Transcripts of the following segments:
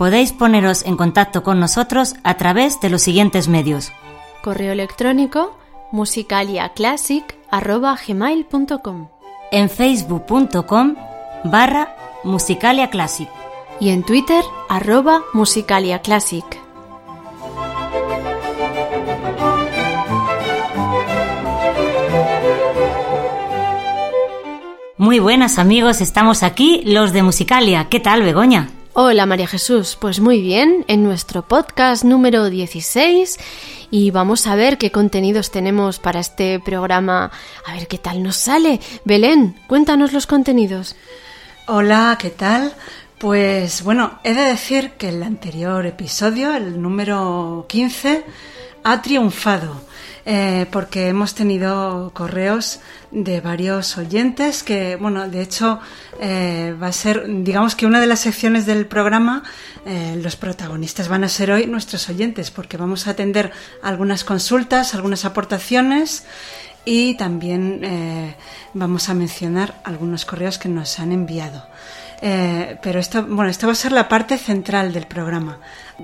Podéis poneros en contacto con nosotros a través de los siguientes medios. Correo electrónico musicaliaclassic.gmail.com En facebook.com barra musicaliaclassic y en Twitter arroba musicaliaclassic. Muy buenas amigos, estamos aquí los de Musicalia. ¿Qué tal, Begoña? Hola María Jesús, pues muy bien, en nuestro podcast número 16 y vamos a ver qué contenidos tenemos para este programa, a ver qué tal nos sale. Belén, cuéntanos los contenidos. Hola, ¿qué tal? Pues bueno, he de decir que el anterior episodio, el número 15, ha triunfado. Eh, porque hemos tenido correos de varios oyentes que, bueno, de hecho eh, va a ser, digamos que una de las secciones del programa, eh, los protagonistas van a ser hoy nuestros oyentes, porque vamos a atender algunas consultas, algunas aportaciones y también vamos a mencionar algunos correos que nos han enviado. pero esto, bueno, esta va a ser la parte central del programa.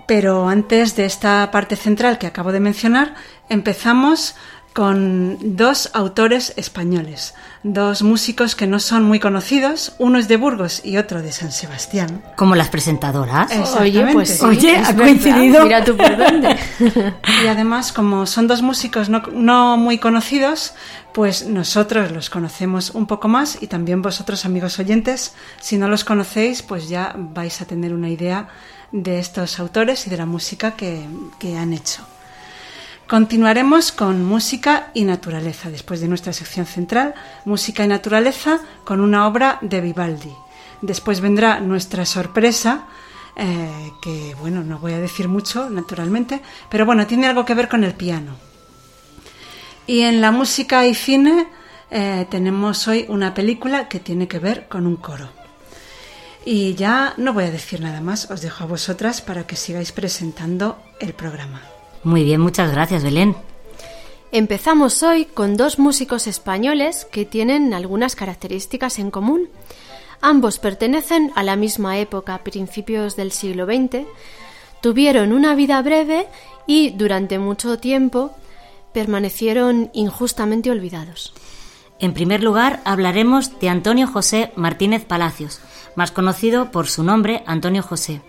Pero antes de esta parte central que acabo de mencionar, empezamos con dos autores españoles, dos músicos que no son muy conocidos, uno es de Burgos y otro de San Sebastián. Como las presentadoras. Oye, pues Oye, ha coincidido. Mira tú por dónde. y además, como son dos músicos no, no muy conocidos, pues nosotros los conocemos un poco más y también vosotros, amigos oyentes, si no los conocéis, pues ya vais a tener una idea de estos autores y de la música que, que han hecho. Continuaremos con música y naturaleza, después de nuestra sección central, música y naturaleza, con una obra de Vivaldi. Después vendrá nuestra sorpresa, eh, que bueno, no voy a decir mucho, naturalmente, pero bueno, tiene algo que ver con el piano. Y en la música y cine eh, tenemos hoy una película que tiene que ver con un coro. Y ya no voy a decir nada más, os dejo a vosotras para que sigáis presentando el programa. Muy bien, muchas gracias, Belén. Empezamos hoy con dos músicos españoles que tienen algunas características en común. Ambos pertenecen a la misma época, principios del siglo XX, tuvieron una vida breve y durante mucho tiempo permanecieron injustamente olvidados. En primer lugar, hablaremos de Antonio José Martínez Palacios, más conocido por su nombre Antonio José.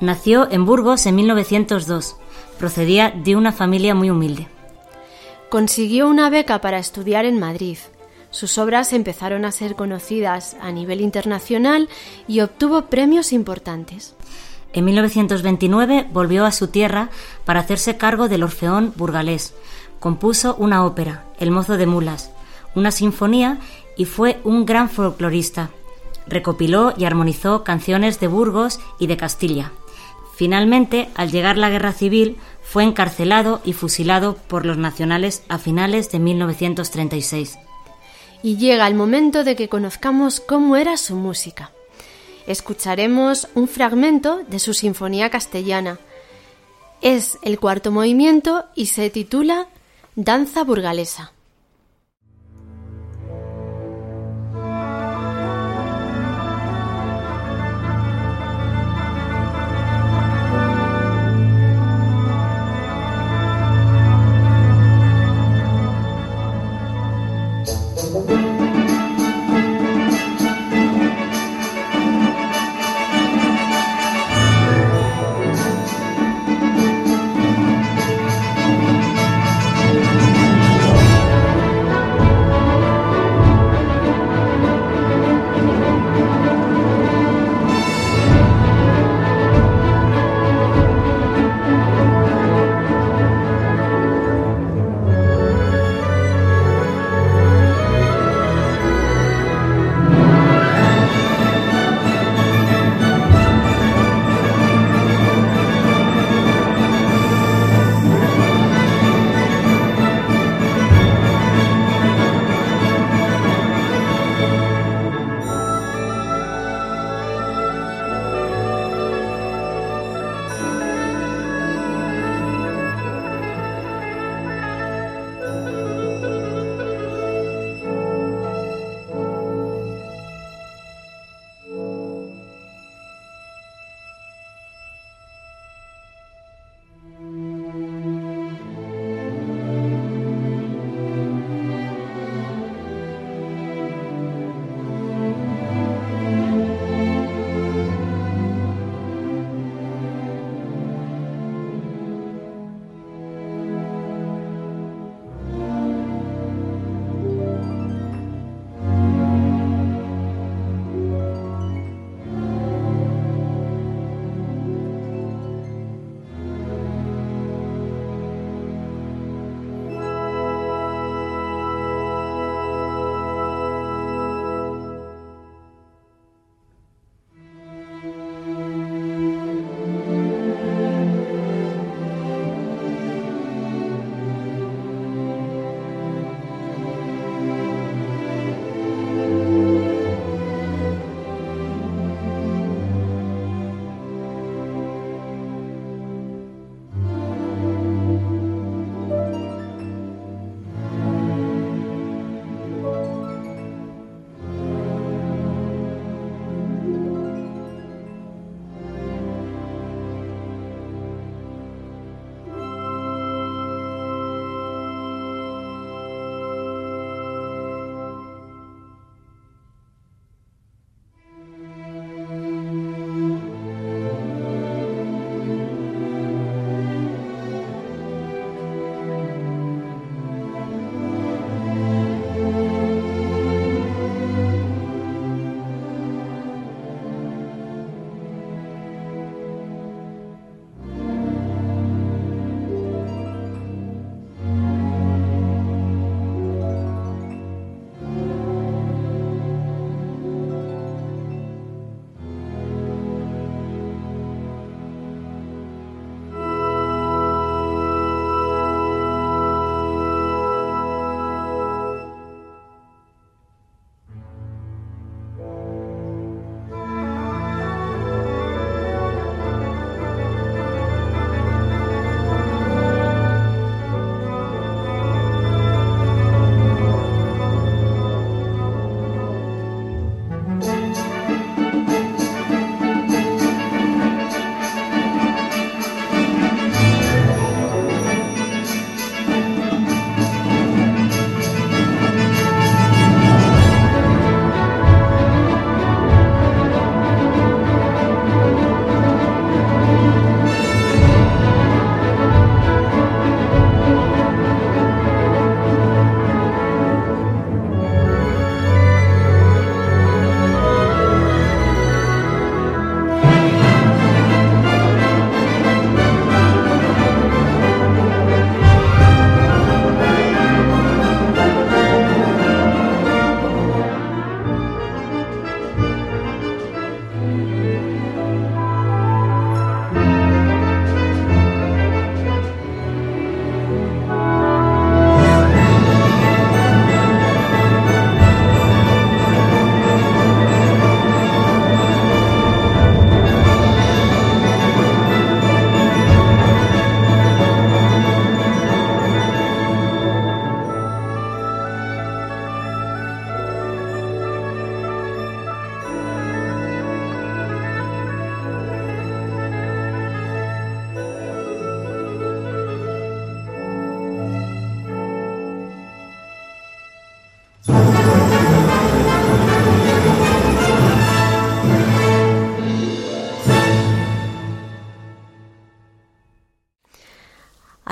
Nació en Burgos en 1902 Procedía de una familia muy humilde. Consiguió una beca para estudiar en Madrid. Sus obras empezaron a ser conocidas a nivel internacional y obtuvo premios importantes. En 1929 volvió a su tierra para hacerse cargo del Orfeón burgalés. Compuso una ópera, El mozo de mulas, una sinfonía y fue un gran folclorista. Recopiló y armonizó canciones de Burgos y de Castilla. Finalmente, al llegar la guerra civil, fue encarcelado y fusilado por los nacionales a finales de 1936. Y llega el momento de que conozcamos cómo era su música. Escucharemos un fragmento de su Sinfonía Castellana. Es el cuarto movimiento y se titula Danza Burgalesa.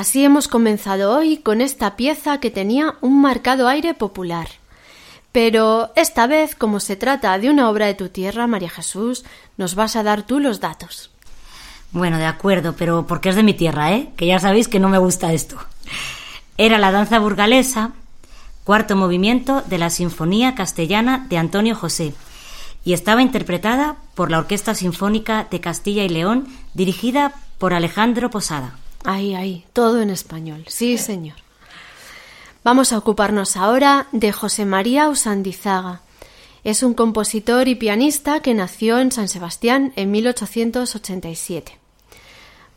Así hemos comenzado hoy con esta pieza que tenía un marcado aire popular. Pero esta vez, como se trata de una obra de tu tierra, María Jesús, nos vas a dar tú los datos. Bueno, de acuerdo, pero porque es de mi tierra, ¿eh? Que ya sabéis que no me gusta esto. Era la danza burgalesa, cuarto movimiento de la Sinfonía Castellana de Antonio José, y estaba interpretada por la Orquesta Sinfónica de Castilla y León, dirigida por Alejandro Posada. Ahí, ahí, todo en español. Sí, señor. Vamos a ocuparnos ahora de José María Usandizaga. Es un compositor y pianista que nació en San Sebastián en 1887.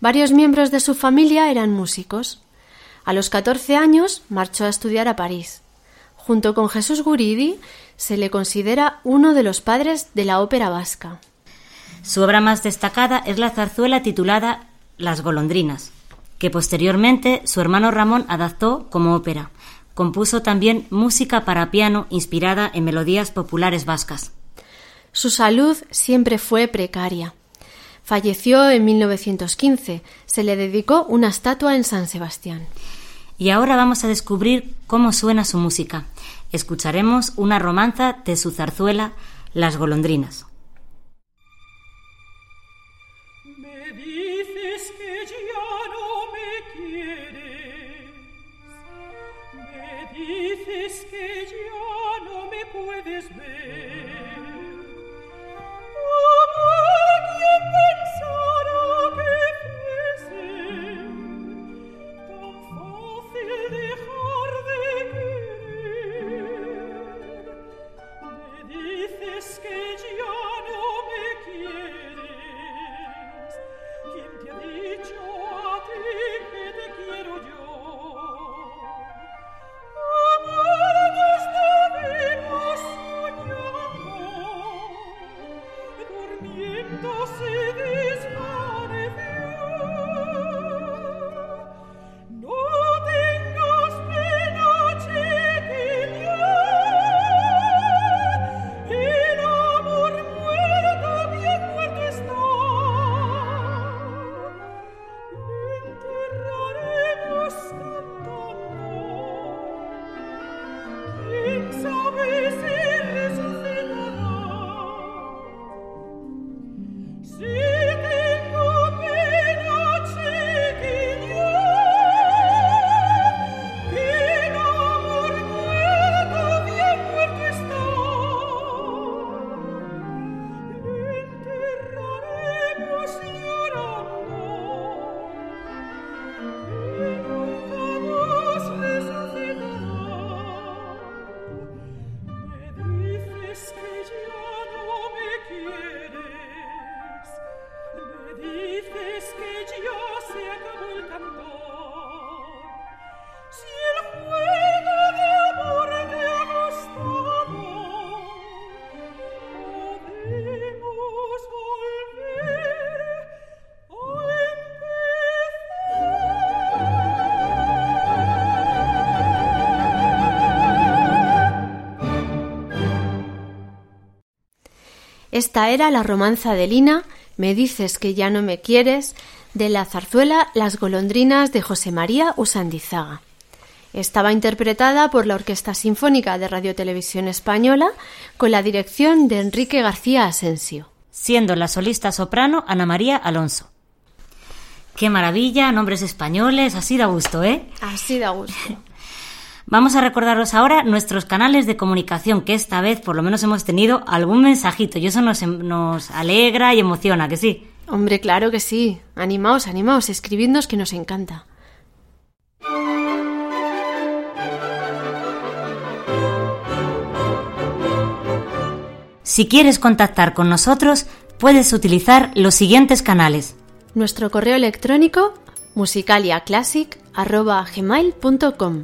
Varios miembros de su familia eran músicos. A los 14 años marchó a estudiar a París. Junto con Jesús Guridi, se le considera uno de los padres de la ópera vasca. Su obra más destacada es la zarzuela titulada Las golondrinas, que posteriormente su hermano Ramón adaptó como ópera. Compuso también música para piano inspirada en melodías populares vascas. Su salud siempre fue precaria. Falleció en 1915. Se le dedicó una estatua en San Sebastián. Y ahora vamos a descubrir cómo suena su música. Escucharemos una romanza de su zarzuela Las golondrinas. this be? Esta era la romanza de Lina, Me dices que ya no me quieres, de la zarzuela Las golondrinas de José María Usandizaga. Estaba interpretada por la Orquesta Sinfónica de Radio Televisión Española con la dirección de Enrique García Asensio. Siendo la solista soprano Ana María Alonso. Qué maravilla, nombres españoles, así da gusto, ¿eh? Así da gusto. Vamos a recordaros ahora nuestros canales de comunicación, que esta vez por lo menos hemos tenido algún mensajito y eso nos, em, nos alegra y emociona, que sí. Hombre, claro que sí. Animaos, animaos, escribidnos que nos encanta. Si quieres contactar con nosotros, puedes utilizar los siguientes canales. Nuestro correo electrónico musicaliaclassic.gmail.com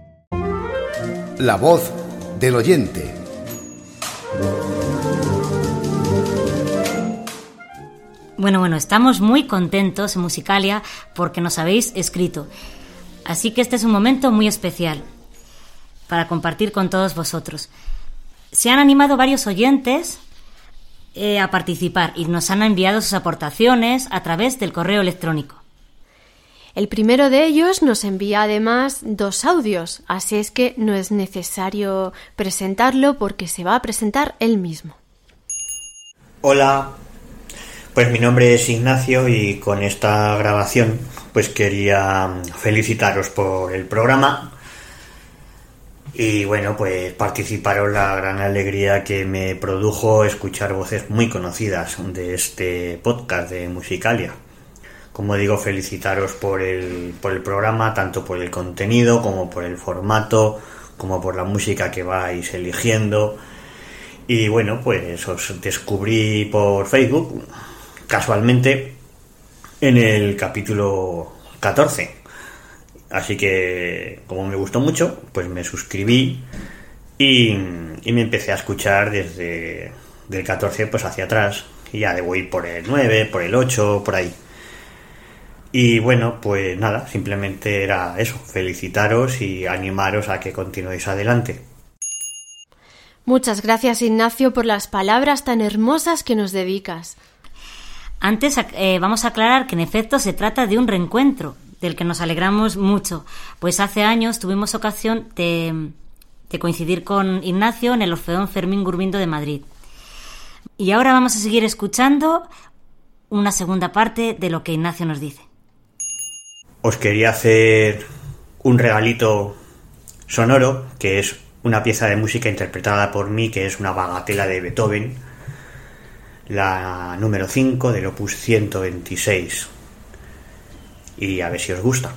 La voz del oyente. Bueno, bueno, estamos muy contentos en Musicalia porque nos habéis escrito. Así que este es un momento muy especial para compartir con todos vosotros. Se han animado varios oyentes eh, a participar y nos han enviado sus aportaciones a través del correo electrónico. El primero de ellos nos envía además dos audios, así es que no es necesario presentarlo porque se va a presentar él mismo. Hola, pues mi nombre es Ignacio y con esta grabación pues quería felicitaros por el programa y bueno pues participaros la gran alegría que me produjo escuchar voces muy conocidas de este podcast de Musicalia. Como digo, felicitaros por el, por el programa, tanto por el contenido como por el formato, como por la música que vais eligiendo. Y bueno, pues os descubrí por Facebook, casualmente, en el capítulo 14. Así que, como me gustó mucho, pues me suscribí y, me empecé a escuchar desde del 14 pues hacia atrás. Y ya de voy por el 9, por el 8, por ahí. Y bueno, pues nada, simplemente era eso, felicitaros y animaros a que continuéis adelante. Muchas gracias Ignacio por las palabras tan hermosas que nos dedicas. Antes eh, vamos a aclarar que en efecto se trata de un reencuentro, del que nos alegramos mucho, pues hace años tuvimos ocasión de, de coincidir con Ignacio en el Orfeón Fermín Gurbindo de Madrid. Y ahora vamos a seguir escuchando una segunda parte de lo que Ignacio nos dice os quería hacer un regalito sonoro, que es una pieza de música interpretada por mí, que es una bagatela de Beethoven, la número 5 del opus 126. Y a ver si os gusta.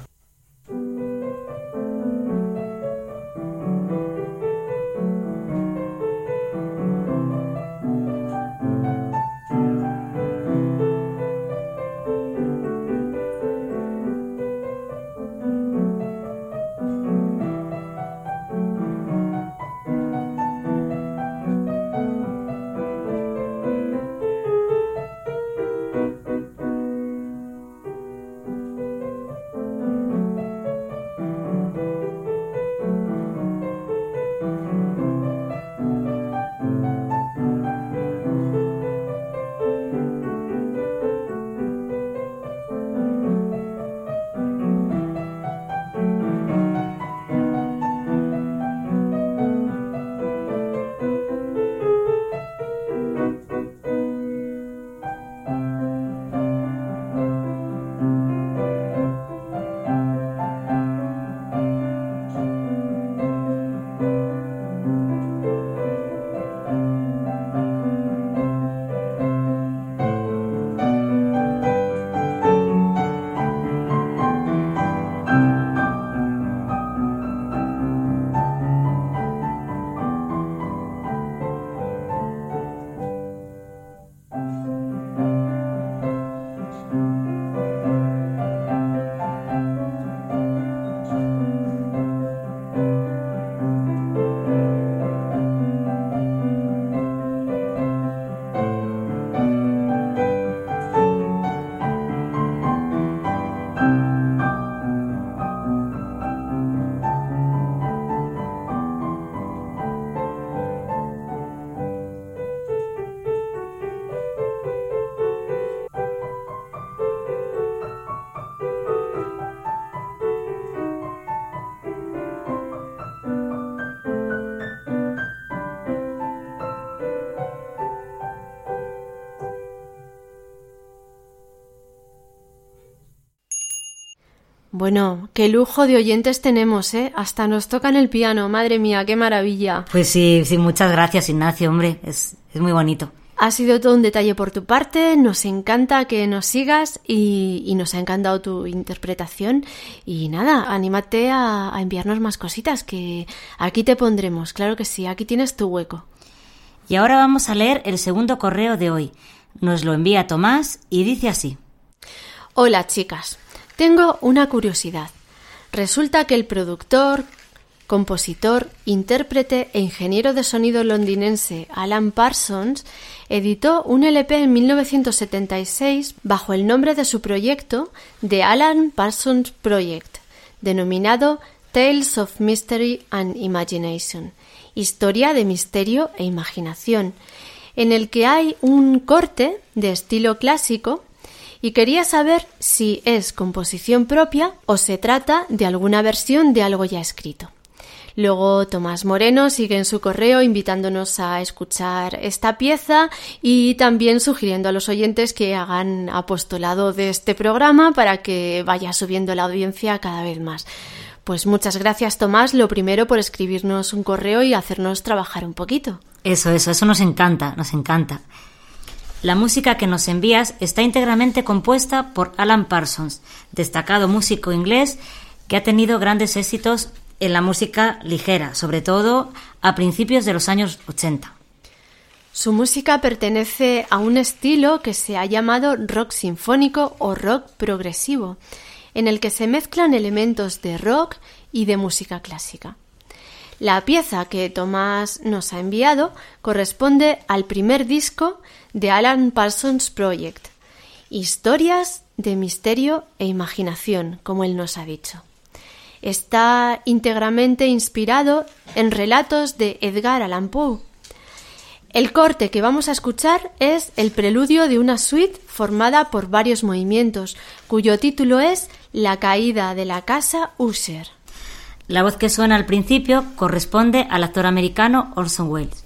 Bueno, qué lujo de oyentes tenemos, ¿eh? Hasta nos tocan el piano, madre mía, qué maravilla. Pues sí, sí, muchas gracias, Ignacio, hombre, es, es muy bonito. Ha sido todo un detalle por tu parte, nos encanta que nos sigas y, nos ha encantado tu interpretación. Y nada, anímate a, a, enviarnos más cositas, que aquí te pondremos, claro que sí, aquí tienes tu hueco. Y ahora vamos a leer el segundo correo de hoy. Nos lo envía Tomás y dice así. Hola chicas, tengo una curiosidad. Resulta que el productor, compositor, intérprete e ingeniero de sonido londinense Alan Parsons editó un LP en 1976 bajo el nombre de su proyecto The Alan Parsons Project, denominado Tales of Mystery and Imagination, historia de misterio e imaginación, en el que hay un corte de estilo clásico y quería saber si es composición propia o se trata de alguna versión de algo ya escrito. Luego Tomás Moreno sigue en su correo invitándonos a escuchar esta pieza y también sugiriendo a los oyentes que hagan apostolado de este programa para que vaya subiendo la audiencia cada vez más. Pues muchas gracias Tomás, lo primero por escribirnos un correo y hacernos trabajar un poquito. Eso, eso, eso nos encanta, nos encanta. La música que nos envías está íntegramente compuesta por Alan Parsons, destacado músico inglés que ha tenido grandes éxitos en la música ligera, sobre todo a principios de los años 80. Su música pertenece a un estilo que se ha llamado rock sinfónico o rock progresivo, en el que se mezclan elementos de rock y de música clásica. La pieza que Tomás nos ha enviado corresponde al primer disco de Alan Parsons Project, Historias de misterio e imaginación, como él nos ha dicho. Está íntegramente inspirado en relatos de Edgar Allan Poe. El corte que vamos a escuchar es el preludio de una suite formada por varios movimientos, cuyo título es La caída de la casa Usher. La voz que suena al principio corresponde al actor americano Orson Welles.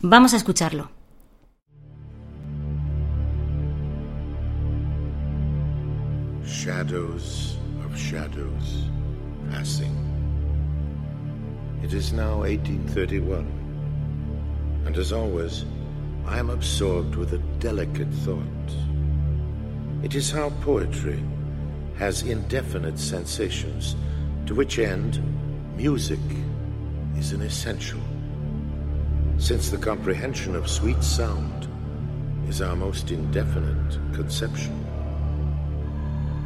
Vamos a escucharlo. Shadows of shadows passing. It is now 1831, and as always, I am absorbed with a delicate thought. It is how poetry has indefinite sensations to which end music is an essential, since the comprehension of sweet sound is our most indefinite conception.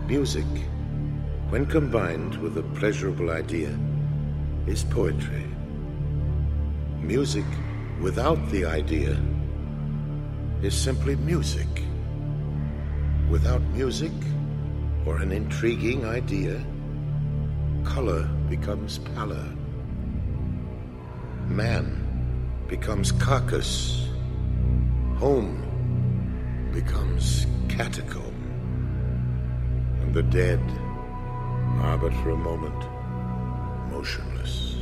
Music, when combined with a pleasurable idea, is poetry. Music without the idea is simply music. Without music or an intriguing idea, color becomes pallor. Man becomes carcass. Home becomes catacomb. And the dead are but for a moment motionless.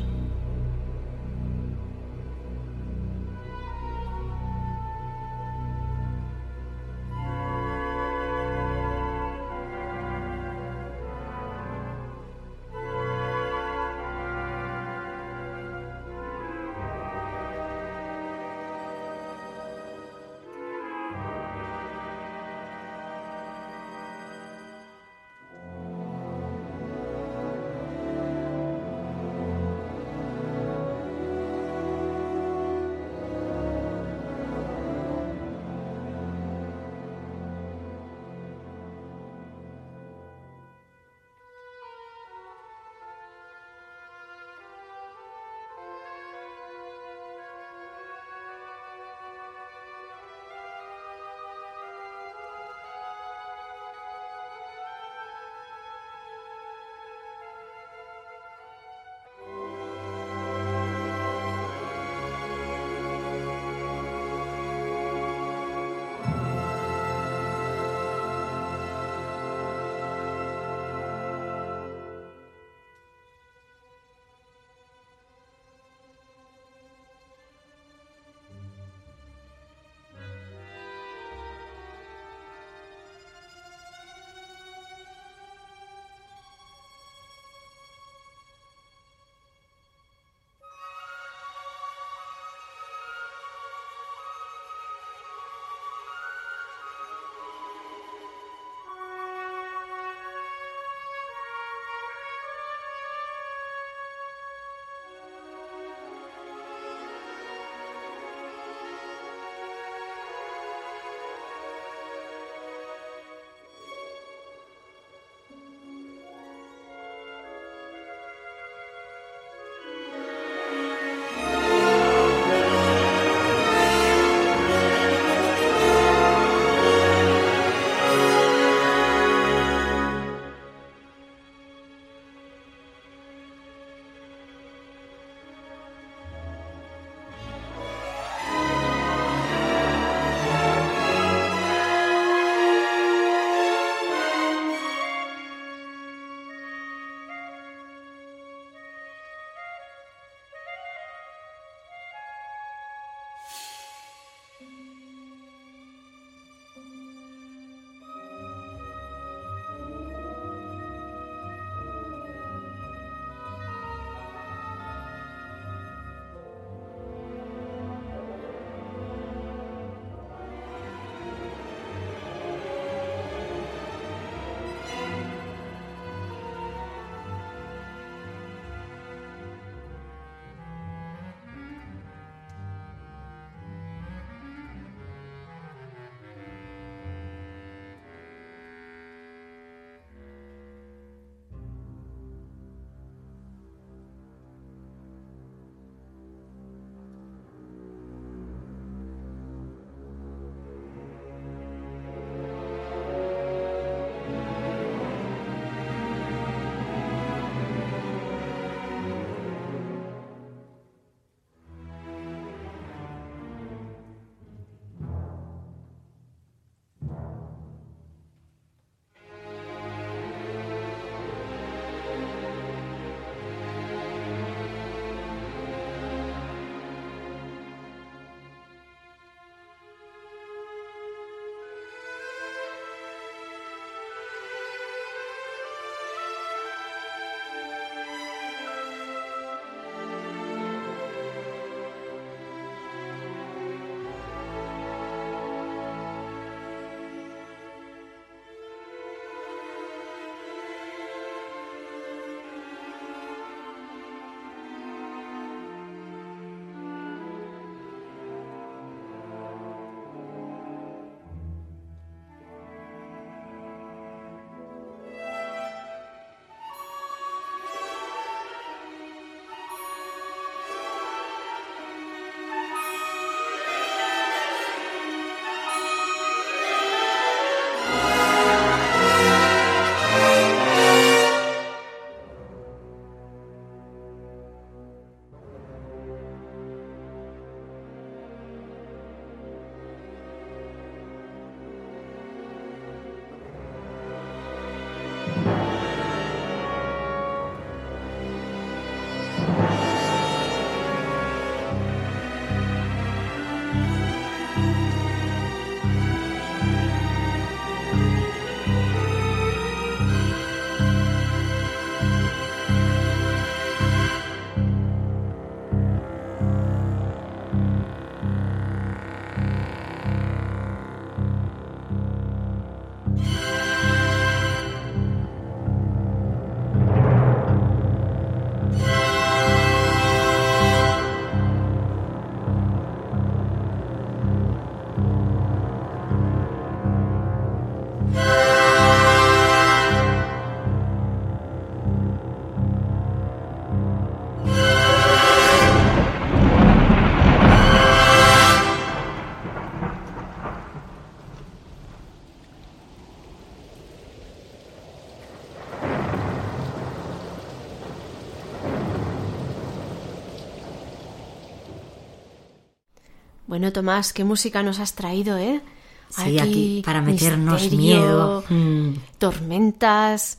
Bueno, Tomás, ¿qué música nos has traído, eh? Sí, aquí, para meternos miedo. Mm. Tormentas.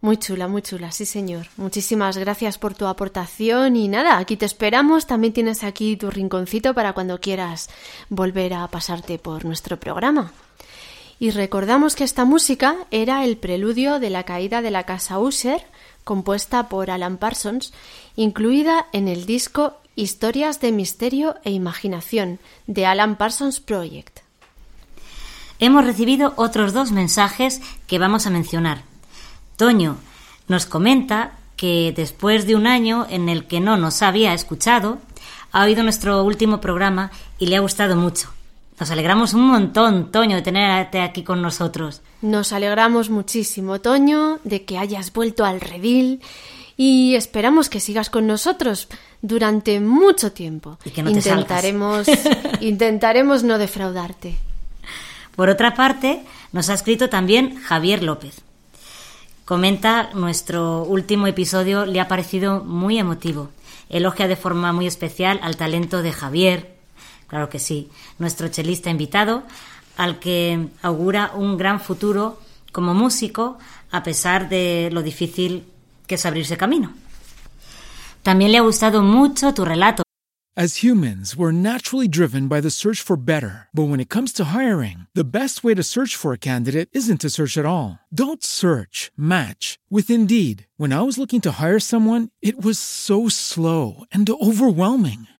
Muy chula, muy chula, sí señor. Muchísimas gracias por tu aportación y nada, aquí te esperamos. También tienes aquí tu rinconcito para cuando quieras volver a pasarte por nuestro programa. Y recordamos que esta música era el preludio de la caída de la casa Usher, compuesta por Alan Parsons, incluida en el disco Historias de Misterio e Imaginación de Alan Parsons Project. Hemos recibido otros dos mensajes que vamos a mencionar. Toño nos comenta que después de un año en el que no nos había escuchado, ha oído nuestro último programa y le ha gustado mucho. Nos alegramos un montón, Toño, de tenerte aquí con nosotros. Nos alegramos muchísimo, Toño, de que hayas vuelto al redil y esperamos que sigas con nosotros durante mucho tiempo. Y que no intentaremos, intentaremos no defraudarte. Por otra parte, nos ha escrito también Javier López. Comenta, nuestro último episodio le ha parecido muy emotivo. Elogia de forma muy especial al talento de Javier, claro que sí, nuestro chelista invitado, al que augura un gran futuro como músico, a pesar de lo difícil que es abrirse camino. También le ha gustado mucho tu relato As humans, we're naturally driven by the search for better. But when it comes to hiring, the best way to search for a candidate isn't to search at all. Don't search, match with Indeed. When I was looking to hire someone, it was so slow and overwhelming.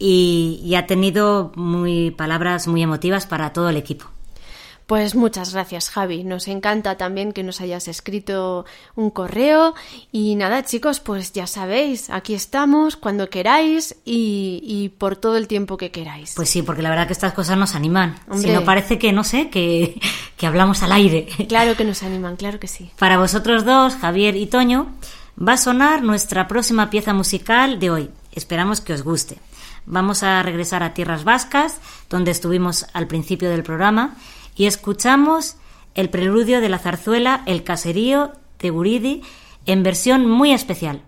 Y, y ha tenido muy palabras muy emotivas para todo el equipo. Pues muchas gracias, Javi. Nos encanta también que nos hayas escrito un correo. Y nada, chicos, pues ya sabéis, aquí estamos cuando queráis y, y por todo el tiempo que queráis. Pues sí, porque la verdad que estas cosas nos animan. Hombre. Si no parece que, no sé, que, que hablamos al aire. Claro que nos animan, claro que sí. Para vosotros dos, Javier y Toño, va a sonar nuestra próxima pieza musical de hoy. Esperamos que os guste. Vamos a regresar a Tierras Vascas, donde estuvimos al principio del programa, y escuchamos el preludio de la zarzuela El Caserío de Guridi en versión muy especial.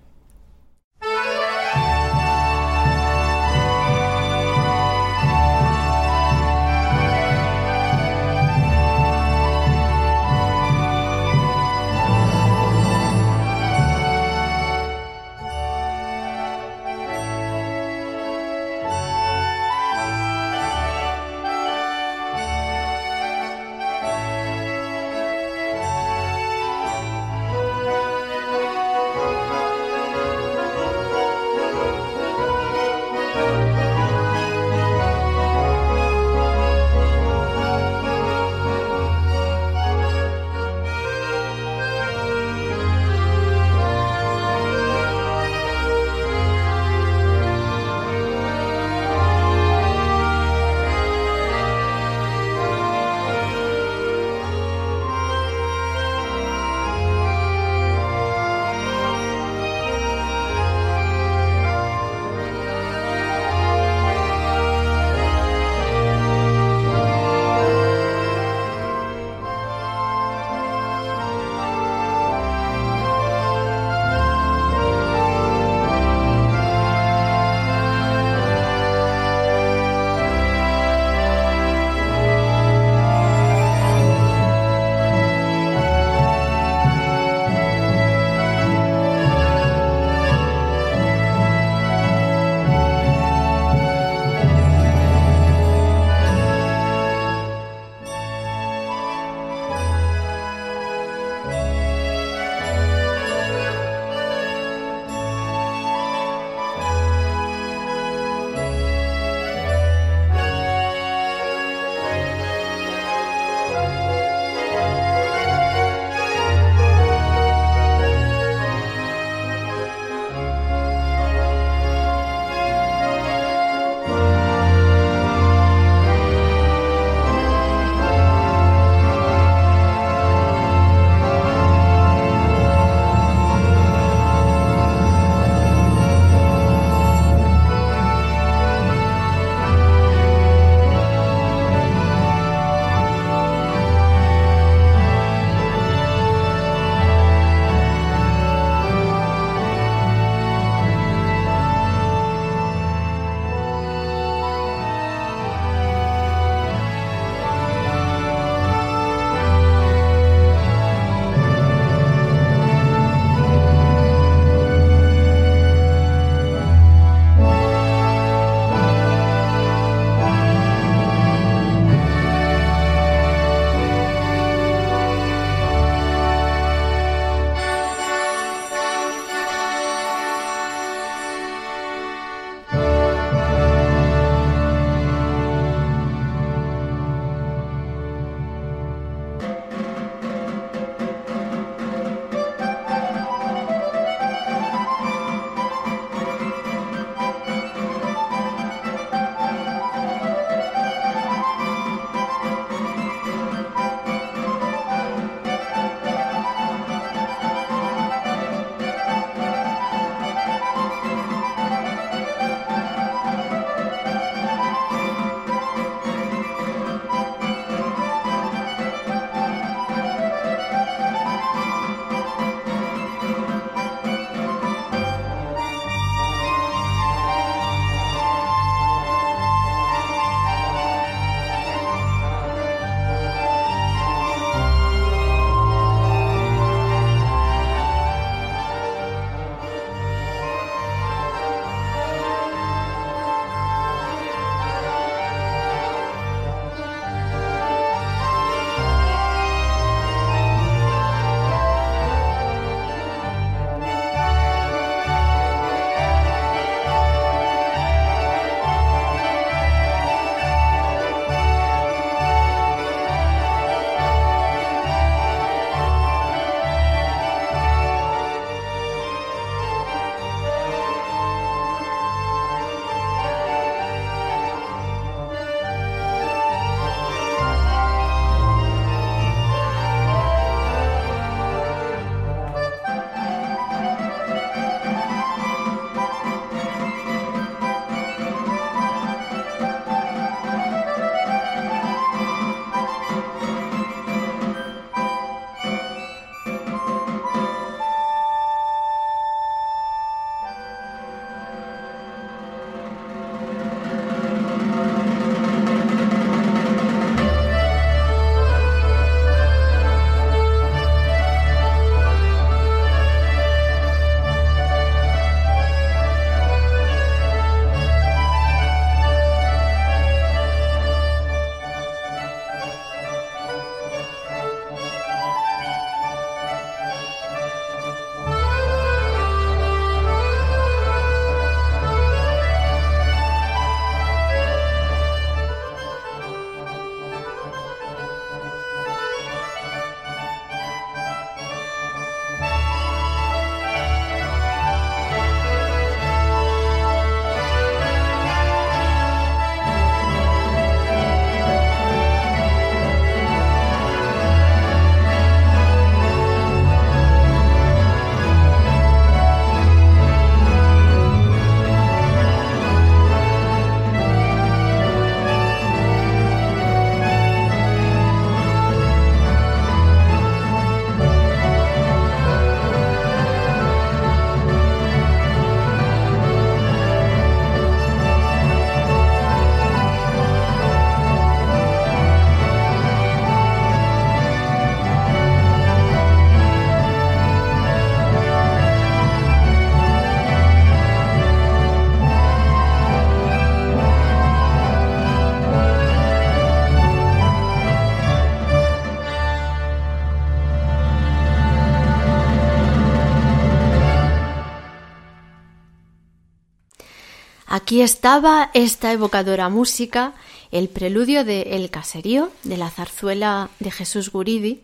Aquí estaba esta evocadora música, el preludio de El Caserío, de la zarzuela de Jesús Guridi.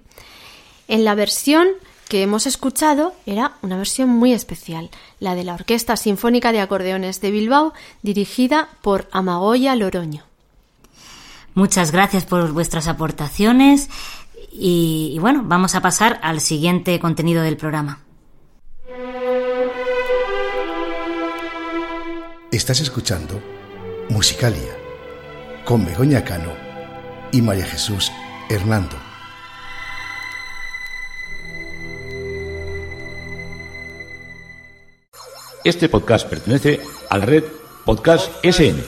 En la versión que hemos escuchado era una versión muy especial, la de la Orquesta Sinfónica de Acordeones de Bilbao, dirigida por Amagoya Loroño. Muchas gracias por vuestras aportaciones y, y bueno, vamos a pasar al siguiente contenido del programa. Estás escuchando Musicalia con Begoña Cano y María Jesús Hernando. Este podcast pertenece a la red Podcast SN.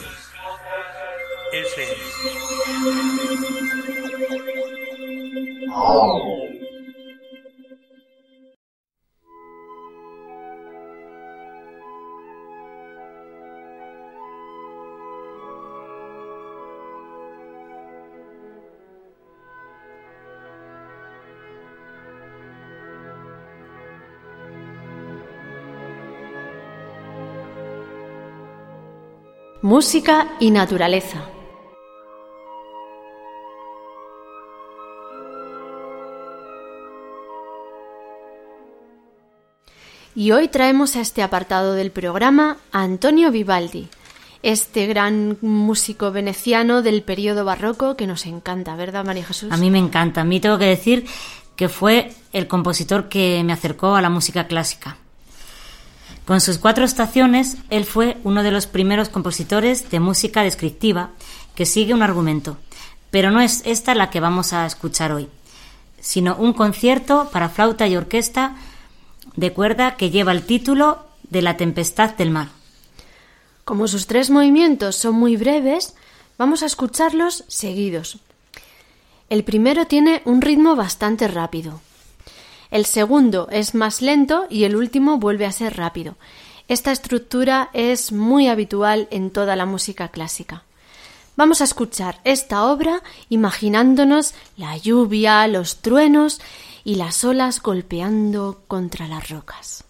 Música y naturaleza. Y hoy traemos a este apartado del programa a Antonio Vivaldi, este gran músico veneciano del periodo barroco que nos encanta, ¿verdad, María Jesús? A mí me encanta. A mí tengo que decir que fue el compositor que me acercó a la música clásica. Con sus cuatro estaciones, él fue uno de los primeros compositores de música descriptiva que sigue un argumento, pero no es esta la que vamos a escuchar hoy, sino un concierto para flauta y orquesta de cuerda que lleva el título de La Tempestad del Mar. Como sus tres movimientos son muy breves, vamos a escucharlos seguidos. El primero tiene un ritmo bastante rápido. El segundo es más lento y el último vuelve a ser rápido. Esta estructura es muy habitual en toda la música clásica. Vamos a escuchar esta obra imaginándonos la lluvia, los truenos y las olas golpeando contra las rocas.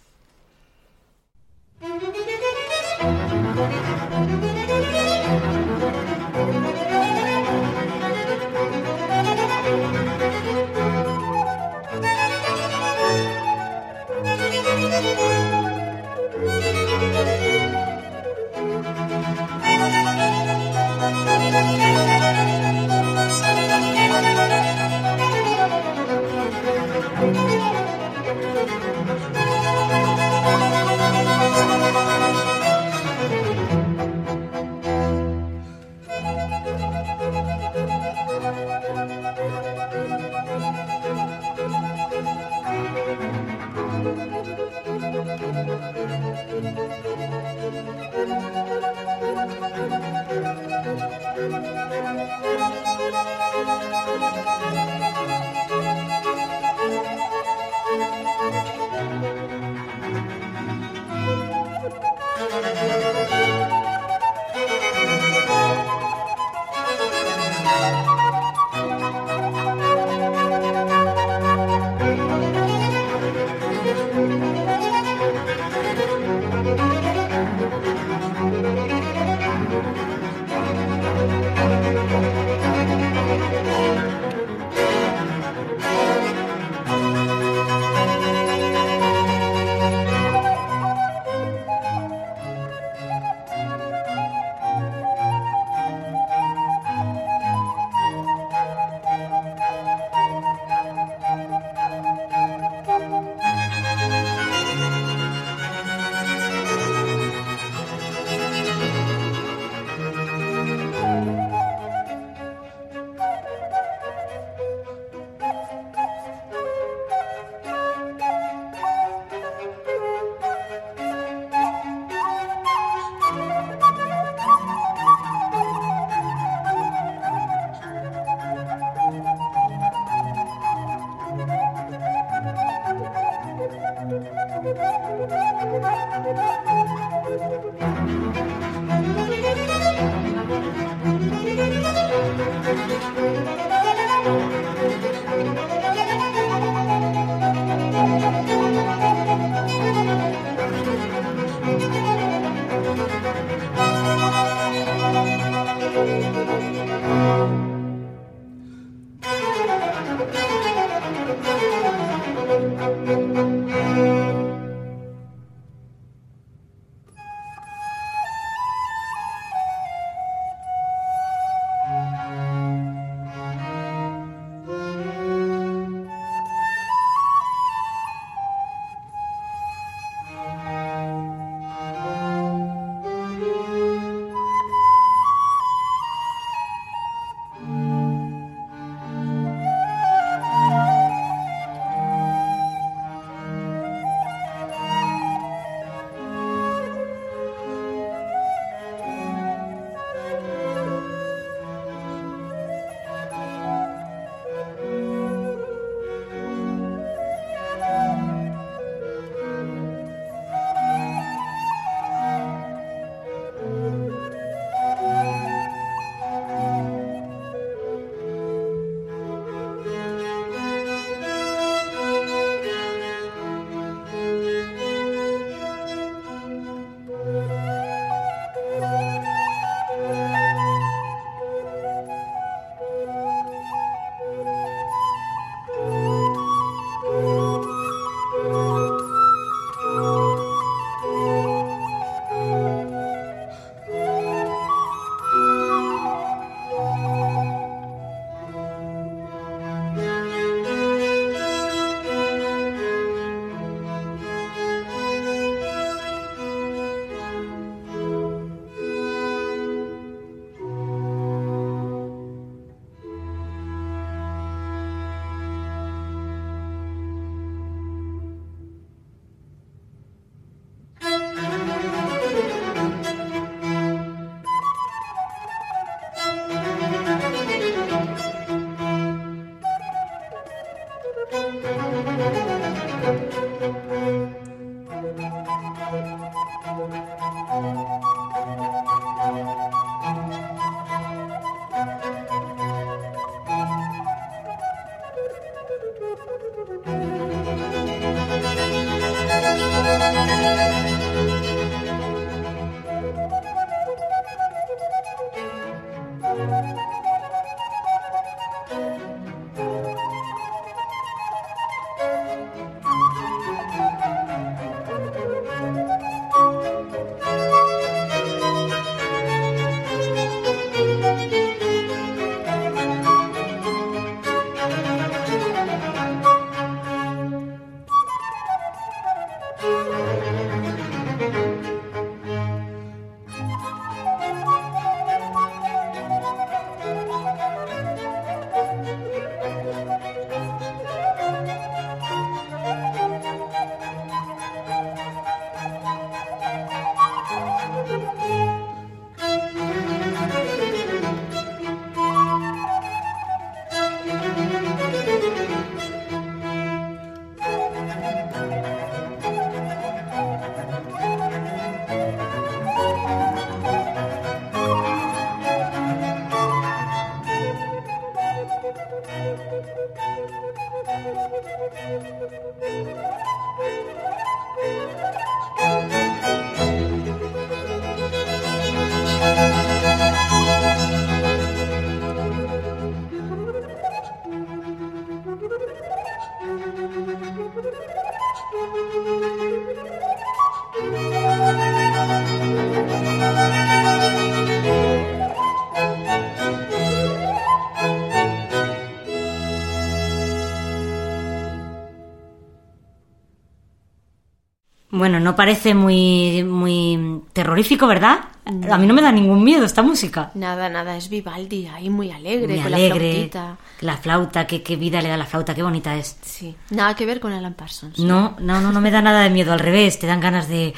No parece muy, muy terrorífico, ¿verdad? A mí no me da ningún miedo esta música. Nada, nada, es Vivaldi, ahí muy alegre, Muy con alegre. la flautita. La flauta, qué, qué vida le da la flauta, qué bonita es. Sí, nada que ver con Alan Parsons. No, no, no, no me da nada de miedo, al revés, te dan ganas de,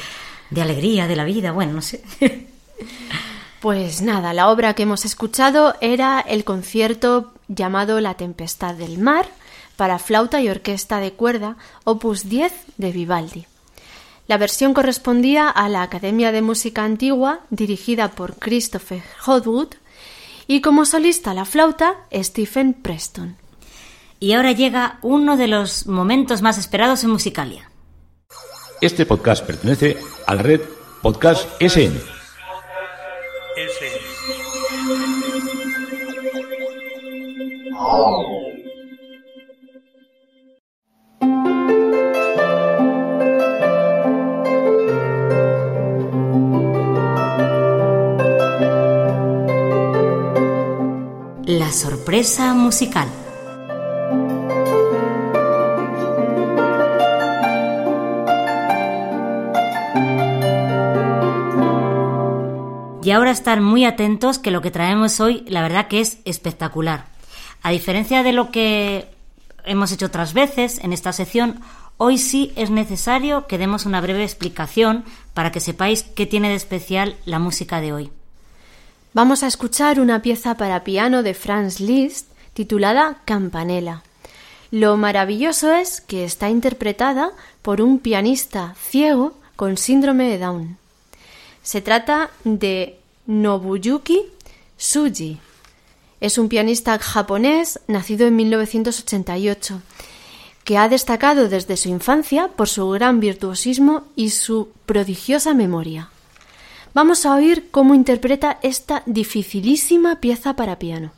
de alegría, de la vida, bueno, no sé. Pues nada, la obra que hemos escuchado era el concierto llamado La Tempestad del Mar para flauta y orquesta de cuerda, opus 10 de Vivaldi. La versión correspondía a la Academia de Música Antigua, dirigida por Christopher Hogwood, y como solista a la flauta, Stephen Preston. Y ahora llega uno de los momentos más esperados en Musicalia. Este podcast pertenece a la red Podcast SN. La sorpresa musical. Y ahora estar muy atentos que lo que traemos hoy, la verdad que es espectacular. A diferencia de lo que hemos hecho otras veces en esta sección, hoy sí es necesario que demos una breve explicación para que sepáis qué tiene de especial la música de hoy. Vamos a escuchar una pieza para piano de Franz Liszt titulada Campanella. Lo maravilloso es que está interpretada por un pianista ciego con síndrome de Down. Se trata de Nobuyuki Tsuji. Es un pianista japonés nacido en 1988 que ha destacado desde su infancia por su gran virtuosismo y su prodigiosa memoria. Vamos a oír cómo interpreta esta dificilísima pieza para piano.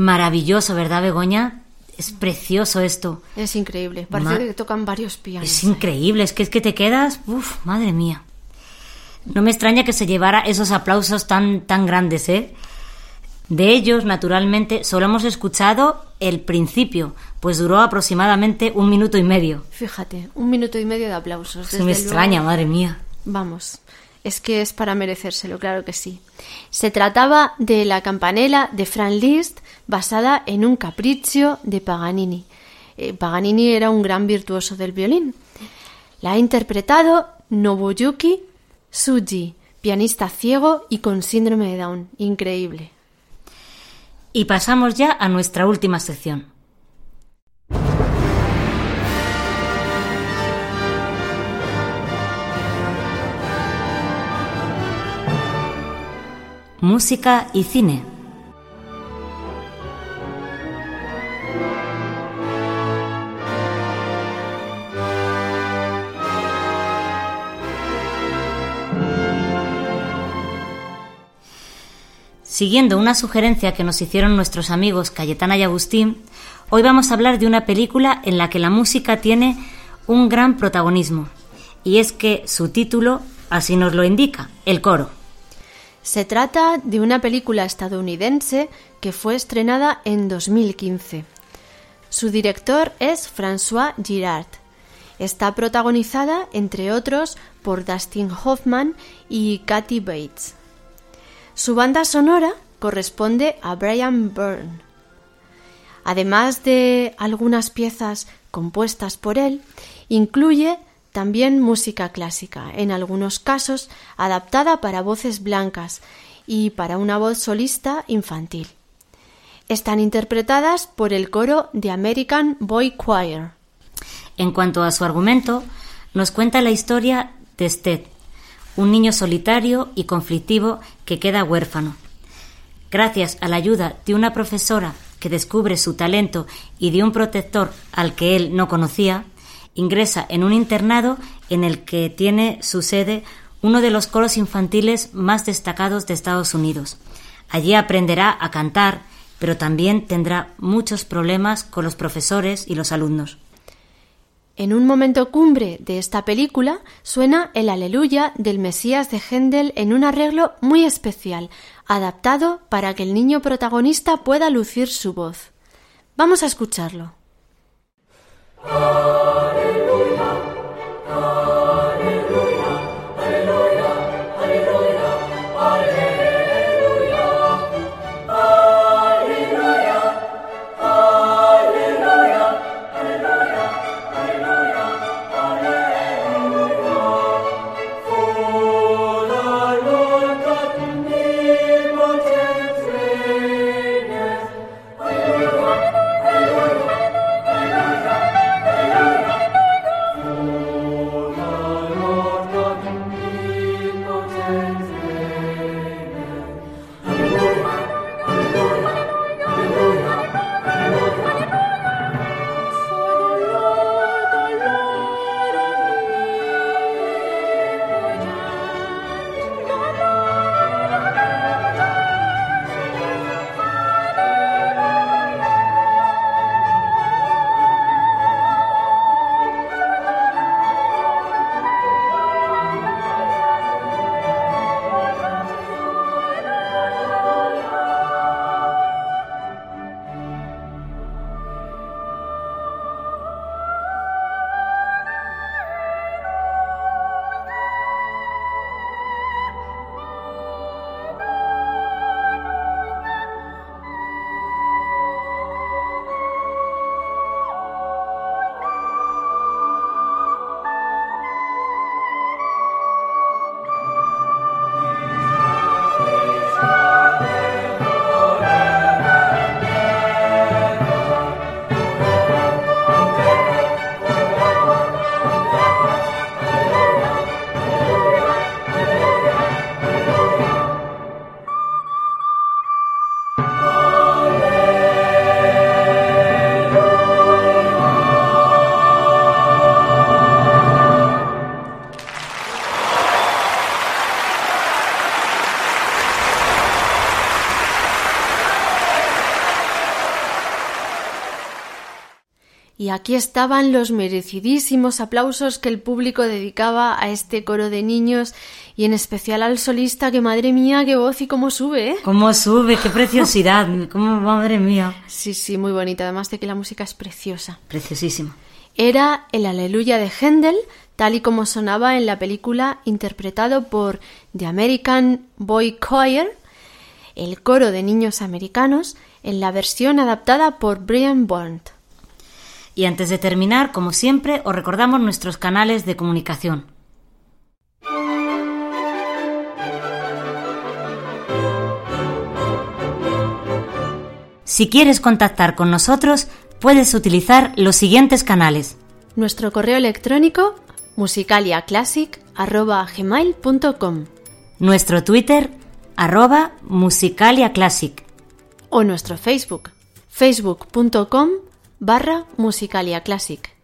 Maravilloso, ¿verdad, Begoña? Es precioso esto. Es increíble. Parece Ma- que tocan varios pianos. Es increíble, es que es que te quedas, uf, madre mía. No me extraña que se llevara esos aplausos tan tan grandes, ¿eh? De ellos, naturalmente, solo hemos escuchado el principio, pues duró aproximadamente un minuto y medio. Fíjate, un minuto y medio de aplausos. Se me extraña, madre mía. Vamos, es que es para merecérselo, claro que sí. Se trataba de la campanela de Franz Liszt basada en un capriccio de Paganini. Eh, Paganini era un gran virtuoso del violín. La ha interpretado Nobuyuki Tsuji, pianista ciego y con síndrome de Down. Increíble. Y pasamos ya a nuestra última sección. Música y cine. Siguiendo una sugerencia que nos hicieron nuestros amigos Cayetana y Agustín, hoy vamos a hablar de una película en la que la música tiene un gran protagonismo. Y es que su título así nos lo indica, el coro. Se trata de una película estadounidense que fue estrenada en 2015. Su director es François Girard. Está protagonizada, entre otros, por Dustin Hoffman y Kathy Bates. Su banda sonora corresponde a Brian Byrne. Además de algunas piezas compuestas por él, incluye también música clásica, en algunos casos adaptada para voces blancas y para una voz solista infantil. Están interpretadas por el coro de American Boy Choir. En cuanto a su argumento, nos cuenta la historia de Sted, un niño solitario y conflictivo que queda huérfano. Gracias a la ayuda de una profesora que descubre su talento y de un protector al que él no conocía, ingresa en un internado en el que tiene su sede uno de los coros infantiles más destacados de Estados Unidos. Allí aprenderá a cantar, pero también tendrá muchos problemas con los profesores y los alumnos. En un momento cumbre de esta película suena el Aleluya del Mesías de Händel en un arreglo muy especial, adaptado para que el niño protagonista pueda lucir su voz. Vamos a escucharlo. Hallelujah. Y aquí estaban los merecidísimos aplausos que el público dedicaba a este coro de niños y en especial al solista, que madre mía, qué voz y cómo sube, ¿eh? Cómo sube, qué preciosidad, cómo madre mía. Sí, sí, muy bonita, además de que la música es preciosa. Preciosísima. Era el Aleluya de Händel, tal y como sonaba en la película interpretado por The American Boy Choir, el coro de niños americanos, en la versión adaptada por Brian Bond. Y antes de terminar, como siempre, os recordamos nuestros canales de comunicación. Si quieres contactar con nosotros, puedes utilizar los siguientes canales. Nuestro correo electrónico musicaliaclassic.gmail.com Nuestro Twitter arroba musicaliaclassic o nuestro Facebook facebook.com barra musicaliaclassic.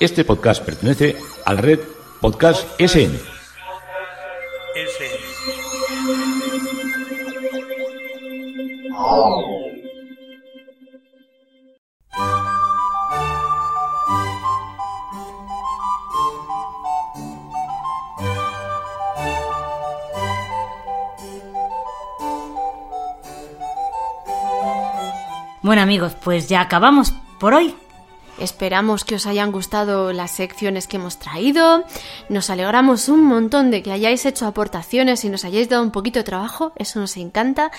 Este podcast pertenece a la red Podcast SN. Bueno amigos, pues ya acabamos por hoy. Esperamos que os hayan gustado las secciones que hemos traído. Nos alegramos un montón de que hayáis hecho aportaciones y nos hayáis dado un poquito de trabajo. Eso nos encanta.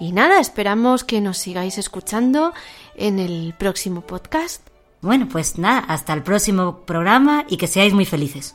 Y nada, esperamos que nos sigáis escuchando en el próximo podcast. Bueno, pues nada, hasta el próximo programa y que seáis muy felices.